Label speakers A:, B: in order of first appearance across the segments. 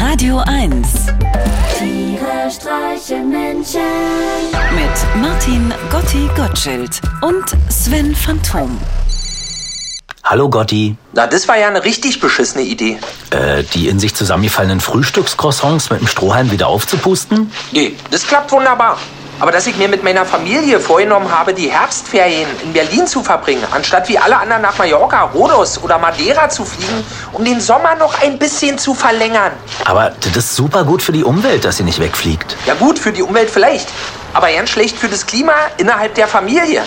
A: Radio 1
B: Tiere streichen Menschen.
A: mit Martin Gotti Gottschild und Sven Phantom.
C: Hallo Gotti.
D: Na, das war ja eine richtig beschissene Idee.
C: Äh, die in sich zusammengefallenen Frühstückscroissants mit dem Strohhalm wieder aufzupusten?
D: Nee, das klappt wunderbar. Aber dass ich mir mit meiner Familie vorgenommen habe, die Herbstferien in Berlin zu verbringen, anstatt wie alle anderen nach Mallorca, Rhodos oder Madeira zu fliegen, um den Sommer noch ein bisschen zu verlängern.
C: Aber das ist super gut für die Umwelt, dass sie nicht wegfliegt.
D: Ja gut, für die Umwelt vielleicht, aber ganz schlecht für das Klima innerhalb der Familie.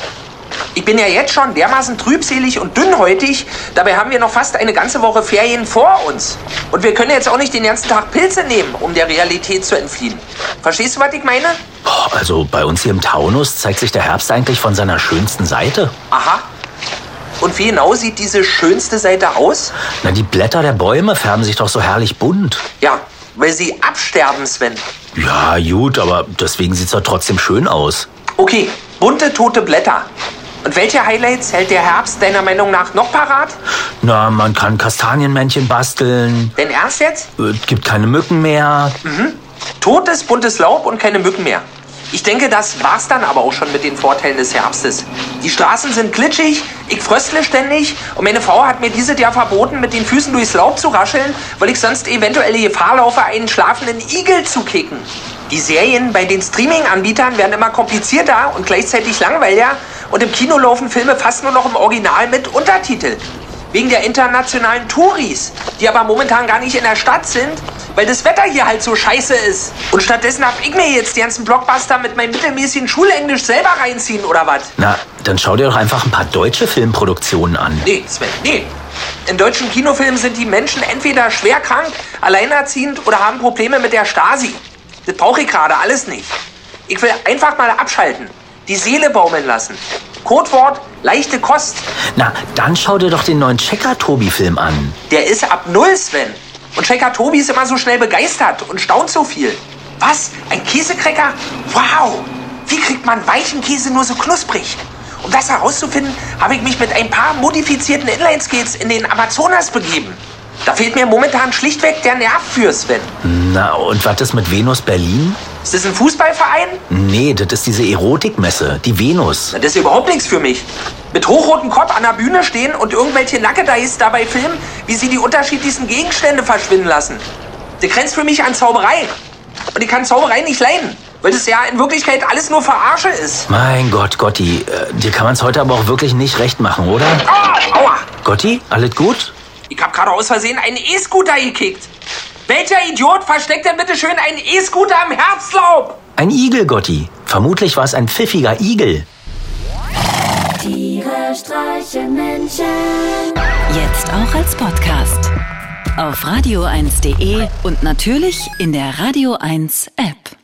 D: Ich bin ja jetzt schon dermaßen trübselig und dünnhäutig, dabei haben wir noch fast eine ganze Woche Ferien vor uns. Und wir können jetzt auch nicht den ganzen Tag Pilze nehmen, um der Realität zu entfliehen. Verstehst du, was ich meine?
C: Boah, also bei uns hier im Taunus zeigt sich der Herbst eigentlich von seiner schönsten Seite.
D: Aha. Und wie genau sieht diese schönste Seite aus?
C: Na, die Blätter der Bäume färben sich doch so herrlich bunt.
D: Ja, weil sie absterben, Sven.
C: Ja, gut, aber deswegen sieht's doch trotzdem schön aus.
D: Okay, bunte, tote Blätter. Und welche Highlights hält der Herbst deiner Meinung nach noch parat?
C: Na, man kann Kastanienmännchen basteln,
D: Denn erst jetzt?
C: es gibt keine Mücken mehr.
D: Totes, buntes Laub und keine Mücken mehr. Ich denke, das war's dann aber auch schon mit den Vorteilen des Herbstes. Die Straßen sind glitschig, ich fröstle ständig und meine Frau hat mir dieses Jahr verboten, mit den Füßen durchs Laub zu rascheln, weil ich sonst eventuell die Gefahr laufe, einen schlafenden Igel zu kicken. Die Serien bei den Streaming-Anbietern werden immer komplizierter und gleichzeitig langweiliger und im Kino laufen Filme fast nur noch im Original mit Untertitel. Wegen der internationalen Touris, die aber momentan gar nicht in der Stadt sind, weil das Wetter hier halt so scheiße ist. Und stattdessen hab ich mir jetzt die ganzen Blockbuster mit meinem mittelmäßigen Schulenglisch selber reinziehen, oder was?
C: Na, dann schau dir doch einfach ein paar deutsche Filmproduktionen an.
D: Nee, Sven, nee. In deutschen Kinofilmen sind die Menschen entweder schwer krank, alleinerziehend oder haben Probleme mit der Stasi. Das brauche ich gerade alles nicht. Ich will einfach mal abschalten. Die Seele baumeln lassen. Codewort, leichte Kost.
C: Na, dann schau dir doch den neuen Checker-Tobi-Film an.
D: Der ist ab Null, Sven. Und Checker Tobi ist immer so schnell begeistert und staunt so viel. Was? Ein Käsekrecker? Wow! Wie kriegt man weichen Käse nur so knusprig? Um das herauszufinden, habe ich mich mit ein paar modifizierten Inline-Skates in den Amazonas begeben. Da fehlt mir momentan schlichtweg der Nerv für, Sven.
C: Na, und was ist mit Venus Berlin?
D: Ist das ein Fußballverein?
C: Nee, das ist diese Erotikmesse, die Venus.
D: Das ist überhaupt nichts für mich. Mit hochrotem Kopf an der Bühne stehen und irgendwelche Nackedeis dabei filmen, wie sie die unterschiedlichsten Gegenstände verschwinden lassen. Der grenzt für mich an Zauberei. Und ich kann Zauberei nicht leiden, weil das ja in Wirklichkeit alles nur Verarsche ist.
C: Mein Gott, Gotti, äh, dir kann man es heute aber auch wirklich nicht recht machen, oder?
D: Ah, aua!
C: Gotti, alles gut?
D: Ich hab gerade aus Versehen einen E-Scooter gekickt. Welcher Idiot versteckt denn bitte schön einen E-Scooter im Herbstlaub?
C: Ein Igel, Gotti. Vermutlich war es ein pfiffiger Igel.
B: Tiere streichen Menschen.
A: Jetzt auch als Podcast. Auf radio1.de und natürlich in der Radio 1 App.